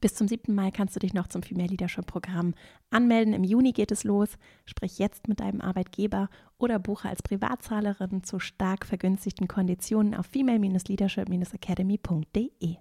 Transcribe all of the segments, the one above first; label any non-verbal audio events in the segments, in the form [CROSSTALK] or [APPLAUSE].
Bis zum 7. Mai kannst du dich noch zum Female Leadership Programm anmelden. Im Juni geht es los. Sprich jetzt mit deinem Arbeitgeber oder buche als Privatzahlerin zu stark vergünstigten Konditionen auf female-leadership-academy.de.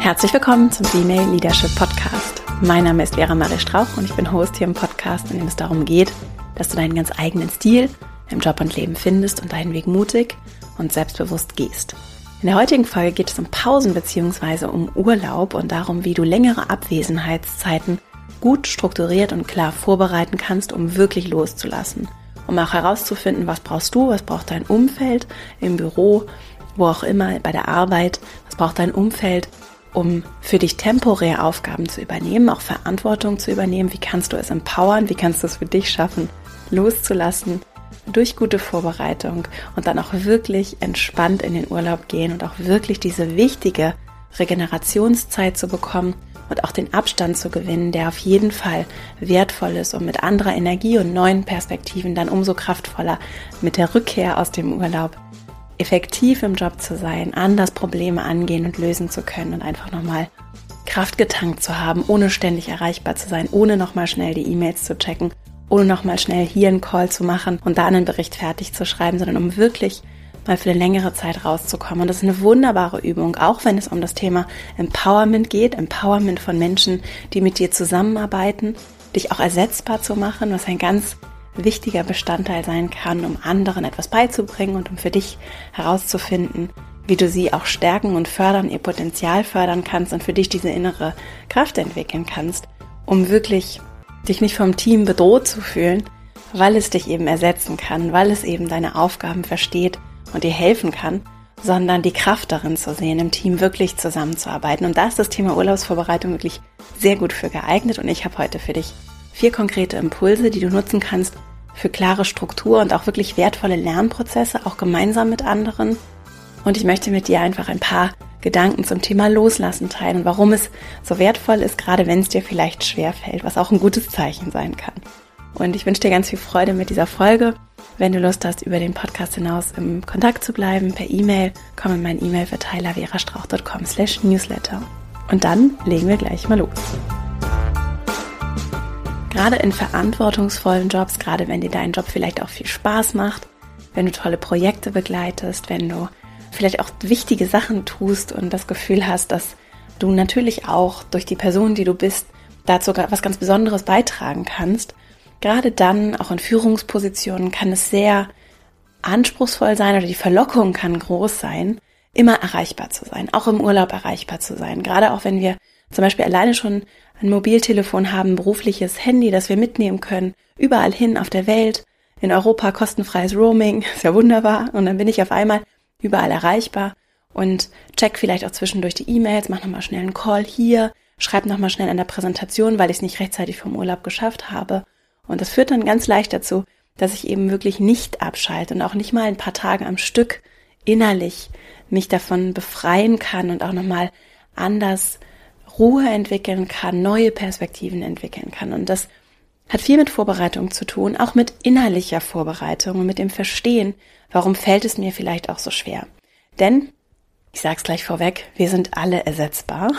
Herzlich willkommen zum Female Leadership Podcast. Mein Name ist Vera Marie Strauch und ich bin Host hier im Podcast, in dem es darum geht, dass du deinen ganz eigenen Stil im Job und Leben findest und deinen Weg mutig und selbstbewusst gehst. In der heutigen Folge geht es um Pausen bzw. um Urlaub und darum, wie du längere Abwesenheitszeiten gut strukturiert und klar vorbereiten kannst, um wirklich loszulassen. Um auch herauszufinden, was brauchst du, was braucht dein Umfeld im Büro, wo auch immer, bei der Arbeit, was braucht dein Umfeld, um für dich temporär Aufgaben zu übernehmen, auch Verantwortung zu übernehmen. Wie kannst du es empowern? Wie kannst du es für dich schaffen, loszulassen durch gute Vorbereitung und dann auch wirklich entspannt in den Urlaub gehen und auch wirklich diese wichtige Regenerationszeit zu bekommen und auch den Abstand zu gewinnen, der auf jeden Fall wertvoll ist, um mit anderer Energie und neuen Perspektiven dann umso kraftvoller mit der Rückkehr aus dem Urlaub effektiv im Job zu sein, anders Probleme angehen und lösen zu können und einfach nochmal Kraft getankt zu haben, ohne ständig erreichbar zu sein, ohne nochmal schnell die E-Mails zu checken ohne nochmal schnell hier einen Call zu machen und da einen Bericht fertig zu schreiben, sondern um wirklich mal für eine längere Zeit rauszukommen. Und das ist eine wunderbare Übung, auch wenn es um das Thema Empowerment geht, Empowerment von Menschen, die mit dir zusammenarbeiten, dich auch ersetzbar zu machen, was ein ganz wichtiger Bestandteil sein kann, um anderen etwas beizubringen und um für dich herauszufinden, wie du sie auch stärken und fördern, ihr Potenzial fördern kannst und für dich diese innere Kraft entwickeln kannst, um wirklich dich nicht vom Team bedroht zu fühlen, weil es dich eben ersetzen kann, weil es eben deine Aufgaben versteht und dir helfen kann, sondern die Kraft darin zu sehen, im Team wirklich zusammenzuarbeiten. Und da ist das Thema Urlaubsvorbereitung wirklich sehr gut für geeignet. Und ich habe heute für dich vier konkrete Impulse, die du nutzen kannst für klare Struktur und auch wirklich wertvolle Lernprozesse, auch gemeinsam mit anderen. Und ich möchte mit dir einfach ein paar Gedanken zum Thema Loslassen teilen und warum es so wertvoll ist, gerade wenn es dir vielleicht schwer fällt, was auch ein gutes Zeichen sein kann. Und ich wünsche dir ganz viel Freude mit dieser Folge. Wenn du Lust hast, über den Podcast hinaus im Kontakt zu bleiben, per E-Mail, komm in meinen E-Mail-Verteiler verastrauch.com slash newsletter. Und dann legen wir gleich mal los. Gerade in verantwortungsvollen Jobs, gerade wenn dir dein Job vielleicht auch viel Spaß macht, wenn du tolle Projekte begleitest, wenn du vielleicht auch wichtige Sachen tust und das Gefühl hast, dass du natürlich auch durch die Person, die du bist, dazu was ganz Besonderes beitragen kannst. Gerade dann, auch in Führungspositionen, kann es sehr anspruchsvoll sein oder die Verlockung kann groß sein, immer erreichbar zu sein, auch im Urlaub erreichbar zu sein. Gerade auch wenn wir zum Beispiel alleine schon ein Mobiltelefon haben, berufliches Handy, das wir mitnehmen können, überall hin auf der Welt, in Europa kostenfreies Roaming, [LAUGHS] ist ja wunderbar. Und dann bin ich auf einmal überall erreichbar und check vielleicht auch zwischendurch die E-Mails, mach nochmal schnell einen Call hier, schreib nochmal schnell an der Präsentation, weil ich es nicht rechtzeitig vom Urlaub geschafft habe. Und das führt dann ganz leicht dazu, dass ich eben wirklich nicht abschalte und auch nicht mal ein paar Tage am Stück innerlich mich davon befreien kann und auch nochmal anders Ruhe entwickeln kann, neue Perspektiven entwickeln kann. Und das hat viel mit Vorbereitung zu tun, auch mit innerlicher Vorbereitung und mit dem Verstehen, warum fällt es mir vielleicht auch so schwer. Denn, ich sag's gleich vorweg, wir sind alle ersetzbar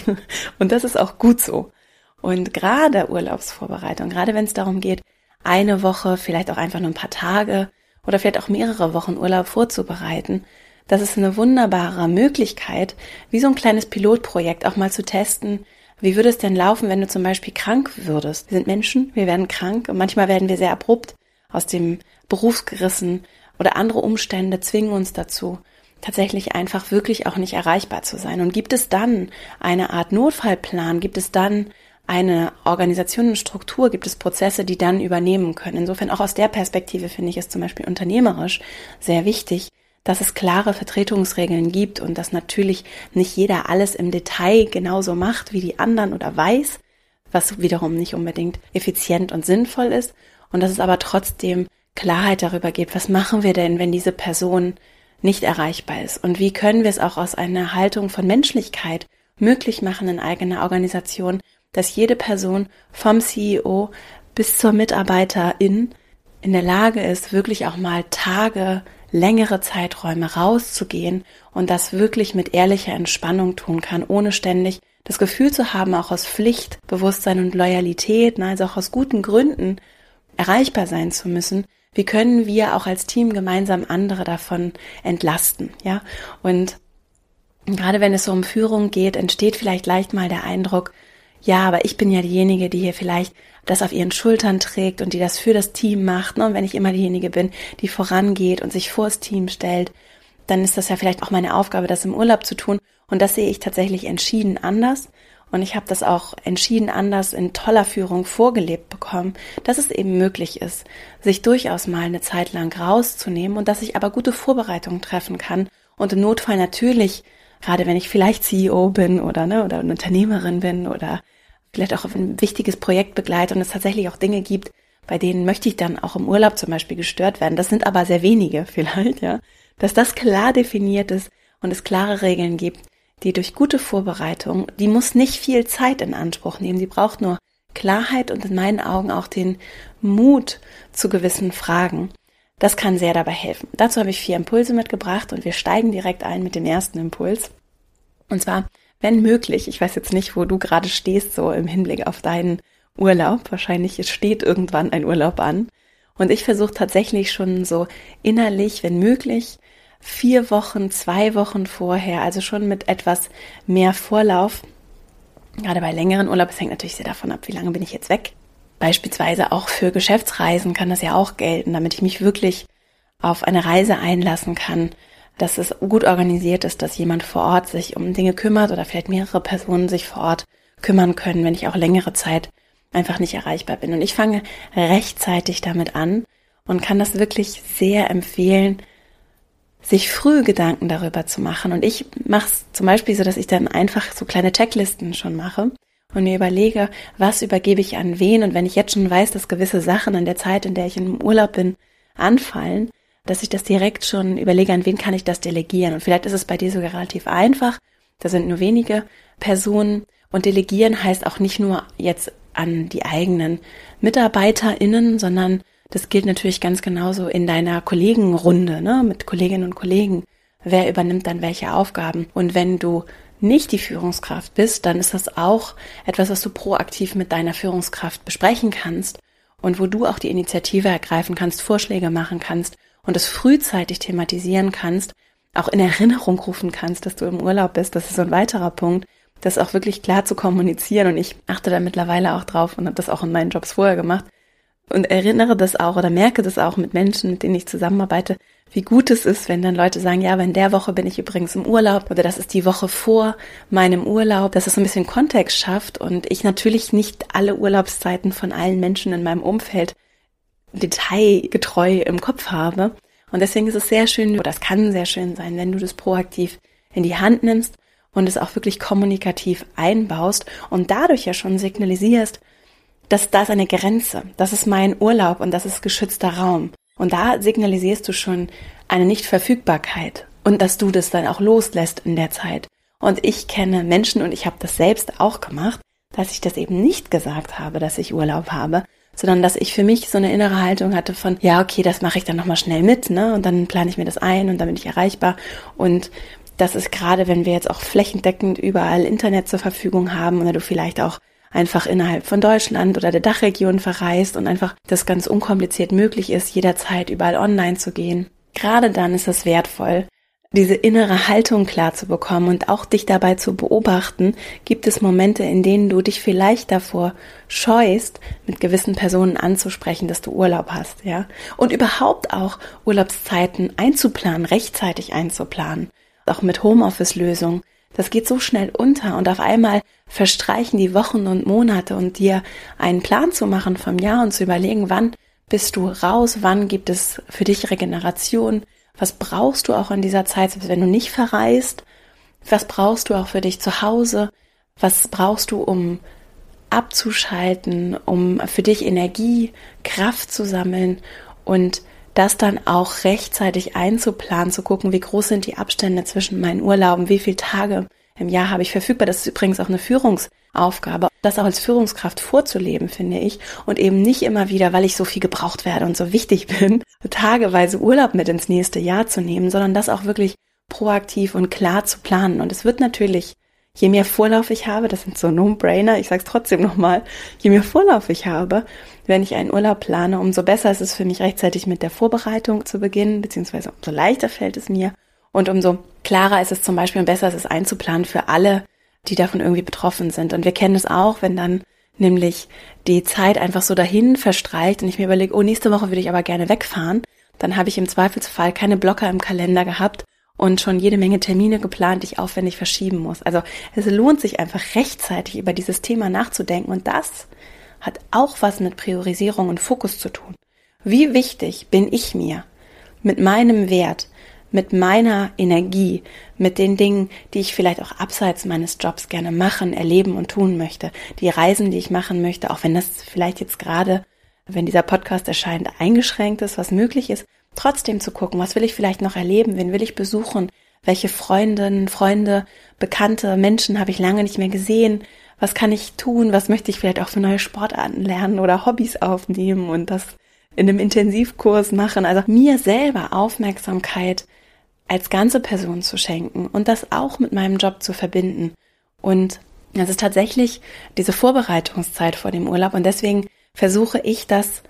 [LAUGHS] und das ist auch gut so. Und gerade Urlaubsvorbereitung, gerade wenn es darum geht, eine Woche, vielleicht auch einfach nur ein paar Tage oder vielleicht auch mehrere Wochen Urlaub vorzubereiten, das ist eine wunderbare Möglichkeit, wie so ein kleines Pilotprojekt auch mal zu testen, wie würde es denn laufen, wenn du zum Beispiel krank würdest? Wir sind Menschen, wir werden krank und manchmal werden wir sehr abrupt aus dem Beruf gerissen oder andere Umstände zwingen uns dazu, tatsächlich einfach wirklich auch nicht erreichbar zu sein. Und gibt es dann eine Art Notfallplan? Gibt es dann eine Organisation und Struktur? Gibt es Prozesse, die dann übernehmen können? Insofern auch aus der Perspektive finde ich es zum Beispiel unternehmerisch sehr wichtig, dass es klare Vertretungsregeln gibt und dass natürlich nicht jeder alles im Detail genauso macht wie die anderen oder weiß, was wiederum nicht unbedingt effizient und sinnvoll ist. Und dass es aber trotzdem Klarheit darüber gibt, was machen wir denn, wenn diese Person nicht erreichbar ist? Und wie können wir es auch aus einer Haltung von Menschlichkeit möglich machen in eigener Organisation, dass jede Person vom CEO bis zur Mitarbeiterin in der Lage ist, wirklich auch mal Tage, längere Zeiträume rauszugehen und das wirklich mit ehrlicher Entspannung tun kann, ohne ständig das Gefühl zu haben, auch aus Pflicht, Bewusstsein und Loyalität, also auch aus guten Gründen erreichbar sein zu müssen, wie können wir auch als Team gemeinsam andere davon entlasten, ja? Und gerade wenn es so um Führung geht, entsteht vielleicht leicht mal der Eindruck, ja, aber ich bin ja diejenige, die hier vielleicht das auf ihren Schultern trägt und die das für das Team macht. Ne? Und wenn ich immer diejenige bin, die vorangeht und sich vors Team stellt, dann ist das ja vielleicht auch meine Aufgabe, das im Urlaub zu tun. Und das sehe ich tatsächlich entschieden anders. Und ich habe das auch entschieden anders in toller Führung vorgelebt bekommen, dass es eben möglich ist, sich durchaus mal eine Zeit lang rauszunehmen und dass ich aber gute Vorbereitungen treffen kann und im Notfall natürlich, gerade wenn ich vielleicht CEO bin oder ne, oder Unternehmerin bin oder vielleicht auch ein wichtiges Projekt begleite und es tatsächlich auch Dinge gibt, bei denen möchte ich dann auch im Urlaub zum Beispiel gestört werden. Das sind aber sehr wenige [LAUGHS] vielleicht, ja. Dass das klar definiert ist und es klare Regeln gibt, die durch gute Vorbereitung, die muss nicht viel Zeit in Anspruch nehmen, die braucht nur Klarheit und in meinen Augen auch den Mut zu gewissen Fragen. Das kann sehr dabei helfen. Dazu habe ich vier Impulse mitgebracht und wir steigen direkt ein mit dem ersten Impuls. Und zwar, wenn möglich, ich weiß jetzt nicht, wo du gerade stehst, so im Hinblick auf deinen Urlaub. Wahrscheinlich steht irgendwann ein Urlaub an. Und ich versuche tatsächlich schon so innerlich, wenn möglich, vier Wochen, zwei Wochen vorher, also schon mit etwas mehr Vorlauf. Gerade bei längeren Urlaub, es hängt natürlich sehr davon ab, wie lange bin ich jetzt weg. Beispielsweise auch für Geschäftsreisen kann das ja auch gelten, damit ich mich wirklich auf eine Reise einlassen kann, dass es gut organisiert ist, dass jemand vor Ort sich um Dinge kümmert oder vielleicht mehrere Personen sich vor Ort kümmern können, wenn ich auch längere Zeit einfach nicht erreichbar bin. Und ich fange rechtzeitig damit an und kann das wirklich sehr empfehlen, sich früh Gedanken darüber zu machen. Und ich mache es zum Beispiel so, dass ich dann einfach so kleine Checklisten schon mache und mir überlege, was übergebe ich an wen. Und wenn ich jetzt schon weiß, dass gewisse Sachen in der Zeit, in der ich im Urlaub bin, anfallen, dass ich das direkt schon überlege, an wen kann ich das delegieren. Und vielleicht ist es bei dir sogar relativ einfach. Da sind nur wenige Personen. Und delegieren heißt auch nicht nur jetzt an die eigenen MitarbeiterInnen, sondern das gilt natürlich ganz genauso in deiner Kollegenrunde, ne, mit Kolleginnen und Kollegen. Wer übernimmt dann welche Aufgaben? Und wenn du nicht die Führungskraft bist, dann ist das auch etwas, was du proaktiv mit deiner Führungskraft besprechen kannst und wo du auch die Initiative ergreifen kannst, Vorschläge machen kannst und es frühzeitig thematisieren kannst, auch in Erinnerung rufen kannst, dass du im Urlaub bist. Das ist so ein weiterer Punkt, das auch wirklich klar zu kommunizieren. Und ich achte da mittlerweile auch drauf und habe das auch in meinen Jobs vorher gemacht, und erinnere das auch oder merke das auch mit Menschen, mit denen ich zusammenarbeite, wie gut es ist, wenn dann Leute sagen, ja, aber in der Woche bin ich übrigens im Urlaub oder das ist die Woche vor meinem Urlaub, dass es ein bisschen Kontext schafft und ich natürlich nicht alle Urlaubszeiten von allen Menschen in meinem Umfeld detailgetreu im Kopf habe. Und deswegen ist es sehr schön, oder es kann sehr schön sein, wenn du das proaktiv in die Hand nimmst und es auch wirklich kommunikativ einbaust und dadurch ja schon signalisierst, dass da ist eine Grenze, das ist mein Urlaub und das ist geschützter Raum. Und da signalisierst du schon eine Nichtverfügbarkeit und dass du das dann auch loslässt in der Zeit. Und ich kenne Menschen und ich habe das selbst auch gemacht, dass ich das eben nicht gesagt habe, dass ich Urlaub habe, sondern dass ich für mich so eine innere Haltung hatte von, ja, okay, das mache ich dann nochmal schnell mit, ne? Und dann plane ich mir das ein und dann bin ich erreichbar. Und das ist gerade, wenn wir jetzt auch flächendeckend überall Internet zur Verfügung haben oder du vielleicht auch einfach innerhalb von Deutschland oder der Dachregion verreist und einfach das ganz unkompliziert möglich ist, jederzeit überall online zu gehen. Gerade dann ist es wertvoll, diese innere Haltung klar zu bekommen und auch dich dabei zu beobachten, gibt es Momente, in denen du dich vielleicht davor scheust, mit gewissen Personen anzusprechen, dass du Urlaub hast, ja? Und überhaupt auch Urlaubszeiten einzuplanen, rechtzeitig einzuplanen. Auch mit Homeoffice-Lösungen das geht so schnell unter und auf einmal verstreichen die Wochen und Monate und dir einen Plan zu machen vom Jahr und zu überlegen, wann bist du raus, wann gibt es für dich Regeneration, was brauchst du auch in dieser Zeit, wenn du nicht verreist, was brauchst du auch für dich zu Hause, was brauchst du, um abzuschalten, um für dich Energie, Kraft zu sammeln und das dann auch rechtzeitig einzuplanen, zu gucken, wie groß sind die Abstände zwischen meinen Urlauben, wie viele Tage im Jahr habe ich verfügbar. Das ist übrigens auch eine Führungsaufgabe. Das auch als Führungskraft vorzuleben, finde ich, und eben nicht immer wieder, weil ich so viel gebraucht werde und so wichtig bin, [LAUGHS] tageweise Urlaub mit ins nächste Jahr zu nehmen, sondern das auch wirklich proaktiv und klar zu planen. Und es wird natürlich, je mehr Vorlauf ich habe, das sind so No-Brainer, ich sage es trotzdem nochmal, je mehr Vorlauf ich habe, wenn ich einen Urlaub plane, umso besser ist es für mich rechtzeitig mit der Vorbereitung zu beginnen, beziehungsweise umso leichter fällt es mir und umso klarer ist es zum Beispiel und besser ist es einzuplanen für alle, die davon irgendwie betroffen sind. Und wir kennen es auch, wenn dann nämlich die Zeit einfach so dahin verstreicht und ich mir überlege, oh, nächste Woche würde ich aber gerne wegfahren, dann habe ich im Zweifelsfall keine Blocker im Kalender gehabt und schon jede Menge Termine geplant, die ich aufwendig verschieben muss. Also es lohnt sich einfach rechtzeitig über dieses Thema nachzudenken und das hat auch was mit Priorisierung und Fokus zu tun. Wie wichtig bin ich mir mit meinem Wert, mit meiner Energie, mit den Dingen, die ich vielleicht auch abseits meines Jobs gerne machen, erleben und tun möchte, die Reisen, die ich machen möchte, auch wenn das vielleicht jetzt gerade, wenn dieser Podcast erscheint, eingeschränkt ist, was möglich ist, trotzdem zu gucken, was will ich vielleicht noch erleben, wen will ich besuchen, welche Freundinnen, Freunde, bekannte Menschen habe ich lange nicht mehr gesehen, was kann ich tun, was möchte ich vielleicht auch für neue Sportarten lernen oder Hobbys aufnehmen und das in einem Intensivkurs machen. Also mir selber Aufmerksamkeit als ganze Person zu schenken und das auch mit meinem Job zu verbinden. Und das ist tatsächlich diese Vorbereitungszeit vor dem Urlaub und deswegen versuche ich das,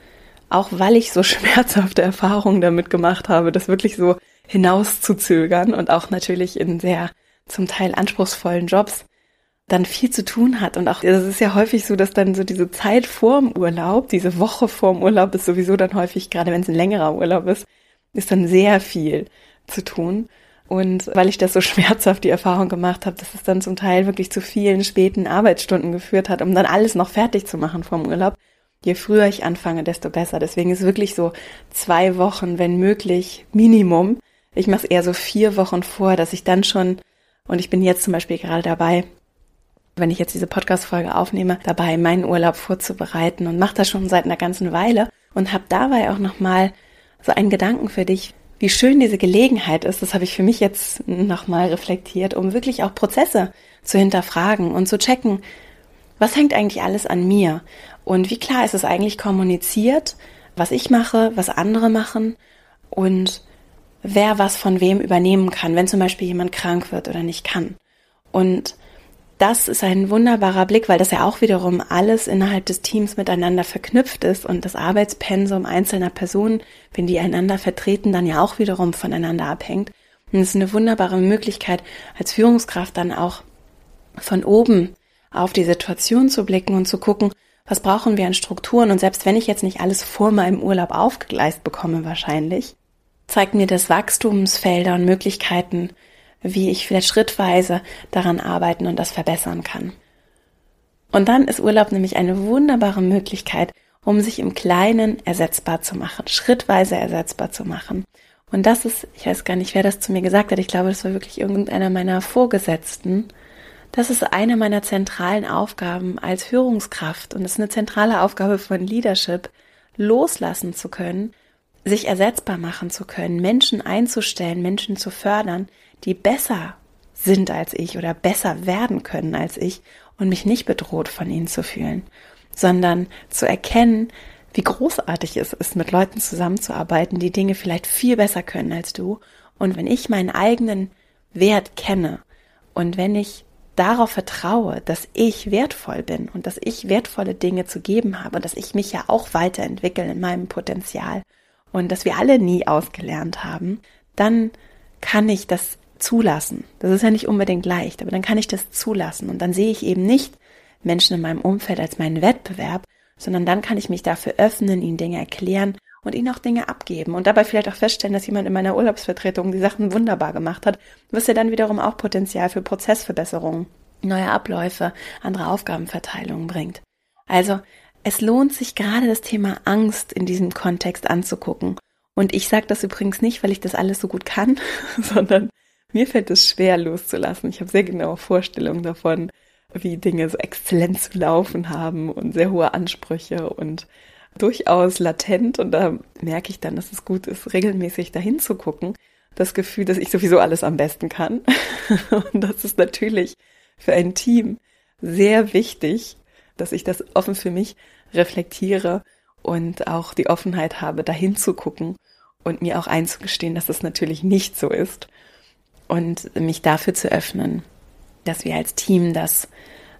auch weil ich so [LAUGHS] schmerzhafte Erfahrungen damit gemacht habe, das wirklich so hinauszuzögern und auch natürlich in sehr zum Teil anspruchsvollen Jobs dann viel zu tun hat. Und auch, es ist ja häufig so, dass dann so diese Zeit vorm Urlaub, diese Woche vorm Urlaub ist sowieso dann häufig, gerade wenn es ein längerer Urlaub ist, ist dann sehr viel zu tun. Und weil ich das so [LAUGHS] schmerzhaft die Erfahrung gemacht habe, dass es dann zum Teil wirklich zu vielen späten Arbeitsstunden geführt hat, um dann alles noch fertig zu machen vom Urlaub. Je früher ich anfange, desto besser. Deswegen ist wirklich so zwei Wochen, wenn möglich, Minimum. Ich mache es eher so vier Wochen vor, dass ich dann schon, und ich bin jetzt zum Beispiel gerade dabei, wenn ich jetzt diese Podcast-Folge aufnehme, dabei meinen Urlaub vorzubereiten und mache das schon seit einer ganzen Weile und habe dabei auch nochmal so einen Gedanken für dich, wie schön diese Gelegenheit ist, das habe ich für mich jetzt nochmal reflektiert, um wirklich auch Prozesse zu hinterfragen und zu checken, was hängt eigentlich alles an mir und wie klar ist es eigentlich kommuniziert, was ich mache, was andere machen und wer was von wem übernehmen kann, wenn zum Beispiel jemand krank wird oder nicht kann. Und das ist ein wunderbarer Blick, weil das ja auch wiederum alles innerhalb des Teams miteinander verknüpft ist und das Arbeitspensum einzelner Personen, wenn die einander vertreten, dann ja auch wiederum voneinander abhängt. Und es ist eine wunderbare Möglichkeit, als Führungskraft dann auch von oben auf die Situation zu blicken und zu gucken, was brauchen wir an Strukturen und selbst wenn ich jetzt nicht alles vor meinem Urlaub aufgegleist bekomme wahrscheinlich, zeigt mir das Wachstumsfelder und Möglichkeiten, wie ich vielleicht schrittweise daran arbeiten und das verbessern kann. Und dann ist Urlaub nämlich eine wunderbare Möglichkeit, um sich im Kleinen ersetzbar zu machen, schrittweise ersetzbar zu machen. Und das ist, ich weiß gar nicht, wer das zu mir gesagt hat, ich glaube, das war wirklich irgendeiner meiner Vorgesetzten. Das ist eine meiner zentralen Aufgaben als Führungskraft und ist eine zentrale Aufgabe von Leadership, loslassen zu können, sich ersetzbar machen zu können, Menschen einzustellen, Menschen zu fördern, die besser sind als ich oder besser werden können als ich und mich nicht bedroht von ihnen zu fühlen, sondern zu erkennen, wie großartig es ist, mit Leuten zusammenzuarbeiten, die Dinge vielleicht viel besser können als du. Und wenn ich meinen eigenen Wert kenne und wenn ich darauf vertraue, dass ich wertvoll bin und dass ich wertvolle Dinge zu geben habe und dass ich mich ja auch weiterentwickle in meinem Potenzial und dass wir alle nie ausgelernt haben, dann kann ich das zulassen. Das ist ja nicht unbedingt leicht, aber dann kann ich das zulassen und dann sehe ich eben nicht Menschen in meinem Umfeld als meinen Wettbewerb, sondern dann kann ich mich dafür öffnen, ihnen Dinge erklären und ihnen auch Dinge abgeben und dabei vielleicht auch feststellen, dass jemand in meiner Urlaubsvertretung die Sachen wunderbar gemacht hat, was ja dann wiederum auch Potenzial für Prozessverbesserungen, neue Abläufe, andere Aufgabenverteilungen bringt. Also es lohnt sich gerade das Thema Angst in diesem Kontext anzugucken. Und ich sage das übrigens nicht, weil ich das alles so gut kann, [LAUGHS] sondern mir fällt es schwer loszulassen. Ich habe sehr genaue Vorstellungen davon, wie Dinge so exzellent zu laufen haben und sehr hohe Ansprüche und durchaus latent. Und da merke ich dann, dass es gut ist, regelmäßig dahin zu gucken. Das Gefühl, dass ich sowieso alles am besten kann. [LAUGHS] Und das ist natürlich für ein Team sehr wichtig, dass ich das offen für mich reflektiere und auch die Offenheit habe, dahin zu gucken und mir auch einzugestehen, dass das natürlich nicht so ist und mich dafür zu öffnen, dass wir als Team das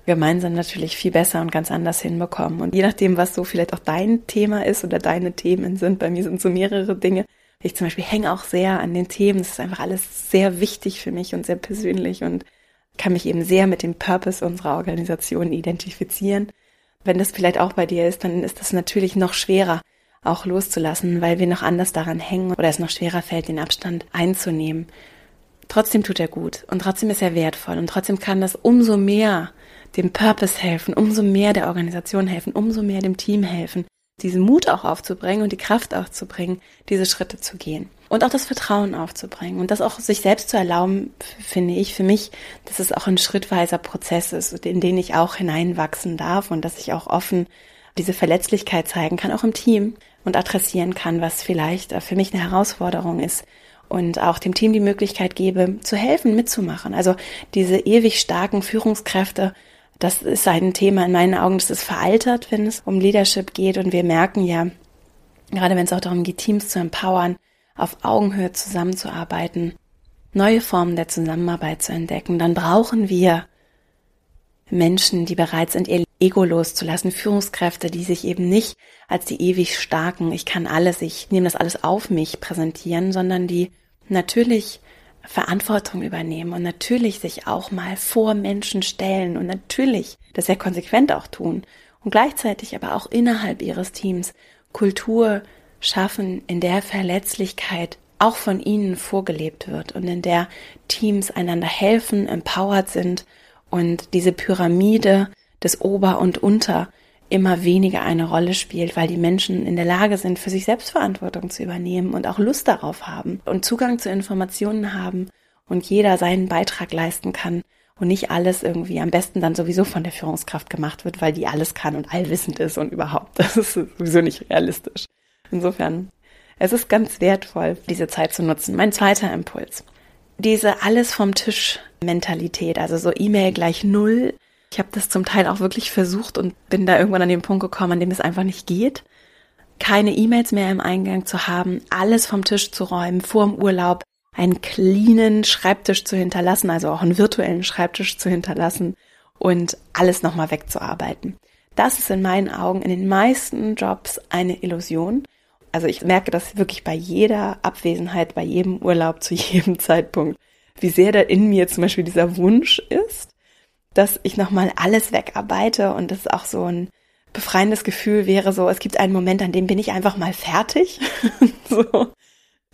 gemeinsam natürlich viel besser und ganz anders hinbekommen. Und je nachdem, was so vielleicht auch dein Thema ist oder deine Themen sind, bei mir sind so mehrere Dinge. Ich zum Beispiel hänge auch sehr an den Themen. Das ist einfach alles sehr wichtig für mich und sehr persönlich und kann mich eben sehr mit dem Purpose unserer Organisation identifizieren. Wenn das vielleicht auch bei dir ist, dann ist das natürlich noch schwerer, auch loszulassen, weil wir noch anders daran hängen oder es noch schwerer fällt, den Abstand einzunehmen. Trotzdem tut er gut und trotzdem ist er wertvoll und trotzdem kann das umso mehr dem Purpose helfen, umso mehr der Organisation helfen, umso mehr dem Team helfen, diesen Mut auch aufzubringen und die Kraft aufzubringen, diese Schritte zu gehen. Und auch das Vertrauen aufzubringen und das auch sich selbst zu erlauben, finde ich für mich, dass es auch ein schrittweiser Prozess ist, in den ich auch hineinwachsen darf und dass ich auch offen diese Verletzlichkeit zeigen kann, auch im Team und adressieren kann, was vielleicht für mich eine Herausforderung ist und auch dem Team die Möglichkeit gebe, zu helfen, mitzumachen. Also diese ewig starken Führungskräfte, das ist ein Thema in meinen Augen, das ist veraltert, wenn es um Leadership geht. Und wir merken ja, gerade wenn es auch darum geht, Teams zu empowern, auf Augenhöhe zusammenzuarbeiten, neue Formen der Zusammenarbeit zu entdecken, dann brauchen wir Menschen, die bereit sind, ihr Ego loszulassen, Führungskräfte, die sich eben nicht als die ewig starken, ich kann alles, ich nehme das alles auf mich präsentieren, sondern die natürlich Verantwortung übernehmen und natürlich sich auch mal vor Menschen stellen und natürlich das sehr konsequent auch tun und gleichzeitig aber auch innerhalb ihres Teams Kultur schaffen, in der Verletzlichkeit auch von ihnen vorgelebt wird und in der Teams einander helfen, empowered sind und diese Pyramide des Ober und Unter immer weniger eine Rolle spielt, weil die Menschen in der Lage sind, für sich Selbstverantwortung zu übernehmen und auch Lust darauf haben und Zugang zu Informationen haben und jeder seinen Beitrag leisten kann und nicht alles irgendwie am besten dann sowieso von der Führungskraft gemacht wird, weil die alles kann und allwissend ist und überhaupt. [LAUGHS] Das ist sowieso nicht realistisch. Insofern, es ist ganz wertvoll, diese Zeit zu nutzen. Mein zweiter Impuls. Diese alles vom Tisch Mentalität, also so E-Mail gleich null, ich habe das zum Teil auch wirklich versucht und bin da irgendwann an den Punkt gekommen, an dem es einfach nicht geht. Keine E-Mails mehr im Eingang zu haben, alles vom Tisch zu räumen, vor dem Urlaub einen cleanen Schreibtisch zu hinterlassen, also auch einen virtuellen Schreibtisch zu hinterlassen und alles nochmal wegzuarbeiten. Das ist in meinen Augen in den meisten Jobs eine Illusion. Also ich merke das wirklich bei jeder Abwesenheit, bei jedem Urlaub, zu [LAUGHS] jedem Zeitpunkt, wie sehr da in mir zum Beispiel dieser Wunsch ist, dass ich nochmal alles wegarbeite und das auch so ein befreiendes Gefühl wäre, so es gibt einen Moment, an dem bin ich einfach mal fertig. [LAUGHS] so.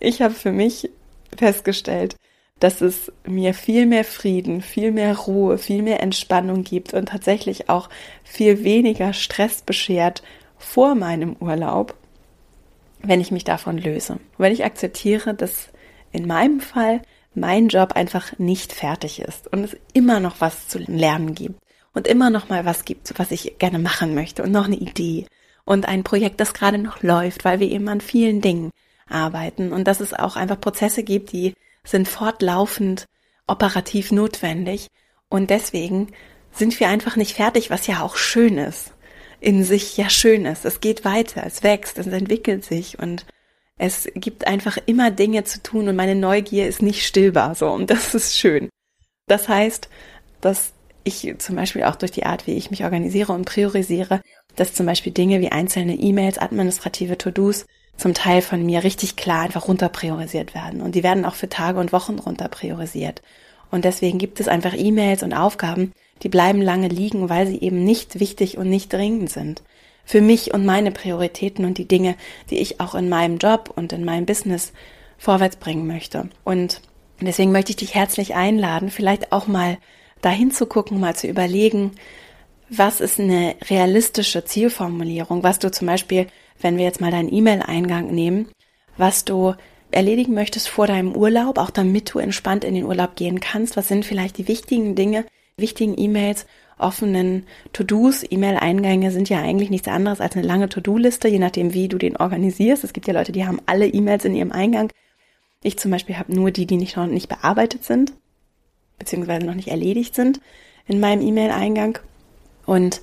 Ich habe für mich festgestellt, dass es mir viel mehr Frieden, viel mehr Ruhe, viel mehr Entspannung gibt und tatsächlich auch viel weniger Stress beschert vor meinem Urlaub, wenn ich mich davon löse. Wenn ich akzeptiere, dass in meinem Fall mein Job einfach nicht fertig ist und es immer noch was zu lernen gibt und immer noch mal was gibt, was ich gerne machen möchte und noch eine Idee und ein Projekt, das gerade noch läuft, weil wir eben an vielen Dingen arbeiten und dass es auch einfach Prozesse gibt, die sind fortlaufend operativ notwendig und deswegen sind wir einfach nicht fertig, was ja auch schön ist. In sich ja schön ist. Es geht weiter, es wächst, es entwickelt sich und es gibt einfach immer Dinge zu tun und meine Neugier ist nicht stillbar so und das ist schön. Das heißt, dass ich zum Beispiel auch durch die Art, wie ich mich organisiere und priorisiere, dass zum Beispiel Dinge wie einzelne E-Mails, administrative To-Dos zum Teil von mir richtig klar einfach runter priorisiert werden. Und die werden auch für Tage und Wochen runter priorisiert. Und deswegen gibt es einfach E-Mails und Aufgaben, die bleiben lange liegen, weil sie eben nicht wichtig und nicht dringend sind für mich und meine Prioritäten und die Dinge, die ich auch in meinem Job und in meinem Business vorwärts bringen möchte. Und deswegen möchte ich dich herzlich einladen, vielleicht auch mal dahin zu gucken, mal zu überlegen, was ist eine realistische Zielformulierung, was du zum Beispiel, wenn wir jetzt mal deinen E-Mail-Eingang nehmen, was du erledigen möchtest vor deinem Urlaub, auch damit du entspannt in den Urlaub gehen kannst. Was sind vielleicht die wichtigen Dinge, wichtigen E-Mails offenen To-Dos, E-Mail-Eingänge sind ja eigentlich nichts anderes als eine lange To-Do-Liste, je nachdem, wie du den organisierst. Es gibt ja Leute, die haben alle E-Mails in ihrem Eingang. Ich zum Beispiel habe nur die, die nicht noch nicht bearbeitet sind, beziehungsweise noch nicht erledigt sind in meinem E-Mail-Eingang. Und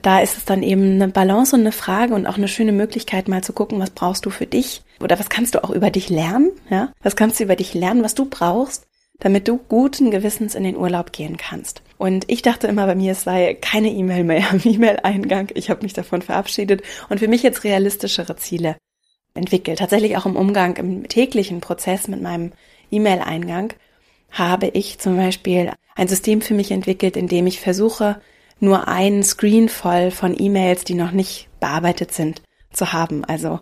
da ist es dann eben eine Balance und eine Frage und auch eine schöne Möglichkeit, mal zu gucken, was brauchst du für dich oder was kannst du auch über dich lernen, ja? Was kannst du über dich lernen, was du brauchst, damit du guten Gewissens in den Urlaub gehen kannst. Und ich dachte immer bei mir, es sei keine E-Mail mehr im E-Mail-Eingang. Ich habe mich davon verabschiedet und für mich jetzt realistischere Ziele entwickelt. Tatsächlich auch im Umgang, im täglichen Prozess mit meinem E-Mail-Eingang habe ich zum Beispiel ein System für mich entwickelt, in dem ich versuche, nur einen Screen voll von E-Mails, die noch nicht bearbeitet sind, zu haben. Also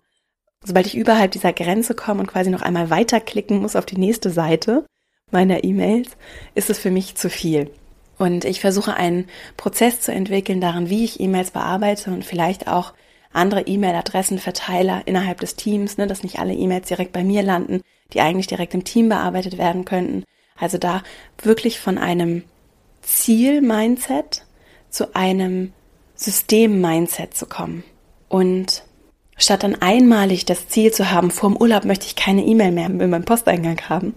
sobald ich überhalb dieser Grenze komme und quasi noch einmal weiterklicken muss auf die nächste Seite meiner E-Mails, ist es für mich zu viel. Und ich versuche einen Prozess zu entwickeln darin, wie ich E-Mails bearbeite und vielleicht auch andere E-Mail-Adressenverteiler innerhalb des Teams, ne, dass nicht alle E-Mails direkt bei mir landen, die eigentlich direkt im Team bearbeitet werden könnten. Also da wirklich von einem Ziel-Mindset zu einem System-Mindset zu kommen. Und statt dann einmalig das Ziel zu haben, vor dem Urlaub möchte ich keine E-Mail mehr in meinem Posteingang haben.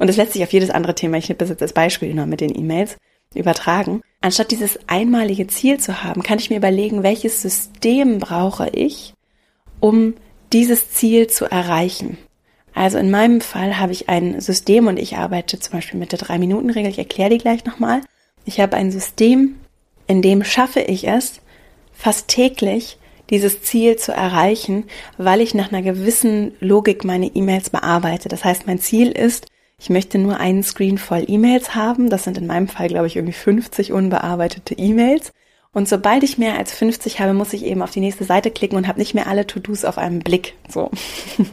Und das lässt sich auf jedes andere Thema, ich nehme das jetzt als Beispiel nur mit den E-Mails, übertragen. Anstatt dieses einmalige Ziel zu haben, kann ich mir überlegen, welches System brauche ich, um dieses Ziel zu erreichen. Also in meinem Fall habe ich ein System und ich arbeite zum Beispiel mit der Drei-Minuten-Regel. Ich erkläre die gleich nochmal. Ich habe ein System, in dem schaffe ich es, fast täglich dieses Ziel zu erreichen, weil ich nach einer gewissen Logik meine E-Mails bearbeite. Das heißt, mein Ziel ist, ich möchte nur einen Screen voll E-Mails haben. Das sind in meinem Fall, glaube ich, irgendwie 50 unbearbeitete E-Mails. Und sobald ich mehr als 50 habe, muss ich eben auf die nächste Seite klicken und habe nicht mehr alle To-Dos auf einem Blick. So.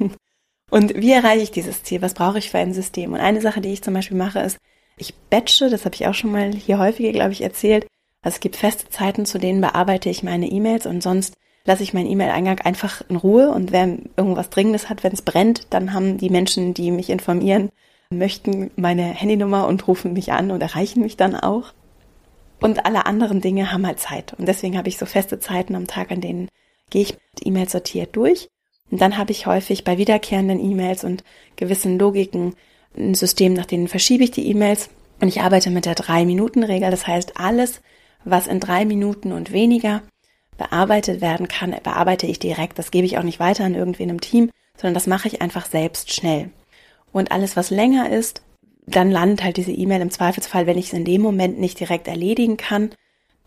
[LAUGHS] und wie erreiche ich dieses Ziel? Was brauche ich für ein System? Und eine Sache, die ich zum Beispiel mache, ist, ich batche, das habe ich auch schon mal hier häufiger, glaube ich, erzählt. Also es gibt feste Zeiten, zu denen bearbeite ich meine E-Mails und sonst lasse ich meinen E-Mail-Eingang einfach in Ruhe und wer irgendwas Dringendes hat, wenn es brennt, dann haben die Menschen, die mich informieren, möchten meine Handynummer und rufen mich an und erreichen mich dann auch. Und alle anderen Dinge haben halt Zeit. Und deswegen habe ich so feste Zeiten am Tag, an denen gehe ich mit E-Mails sortiert durch. Und dann habe ich häufig bei wiederkehrenden E-Mails und gewissen Logiken ein System, nach denen verschiebe ich die E-Mails. Und ich arbeite mit der Drei-Minuten-Regel. Das heißt, alles, was in drei Minuten und weniger bearbeitet werden kann, bearbeite ich direkt. Das gebe ich auch nicht weiter an irgendwen im Team, sondern das mache ich einfach selbst schnell. Und alles, was länger ist, dann landet halt diese E-Mail im Zweifelsfall, wenn ich es in dem Moment nicht direkt erledigen kann,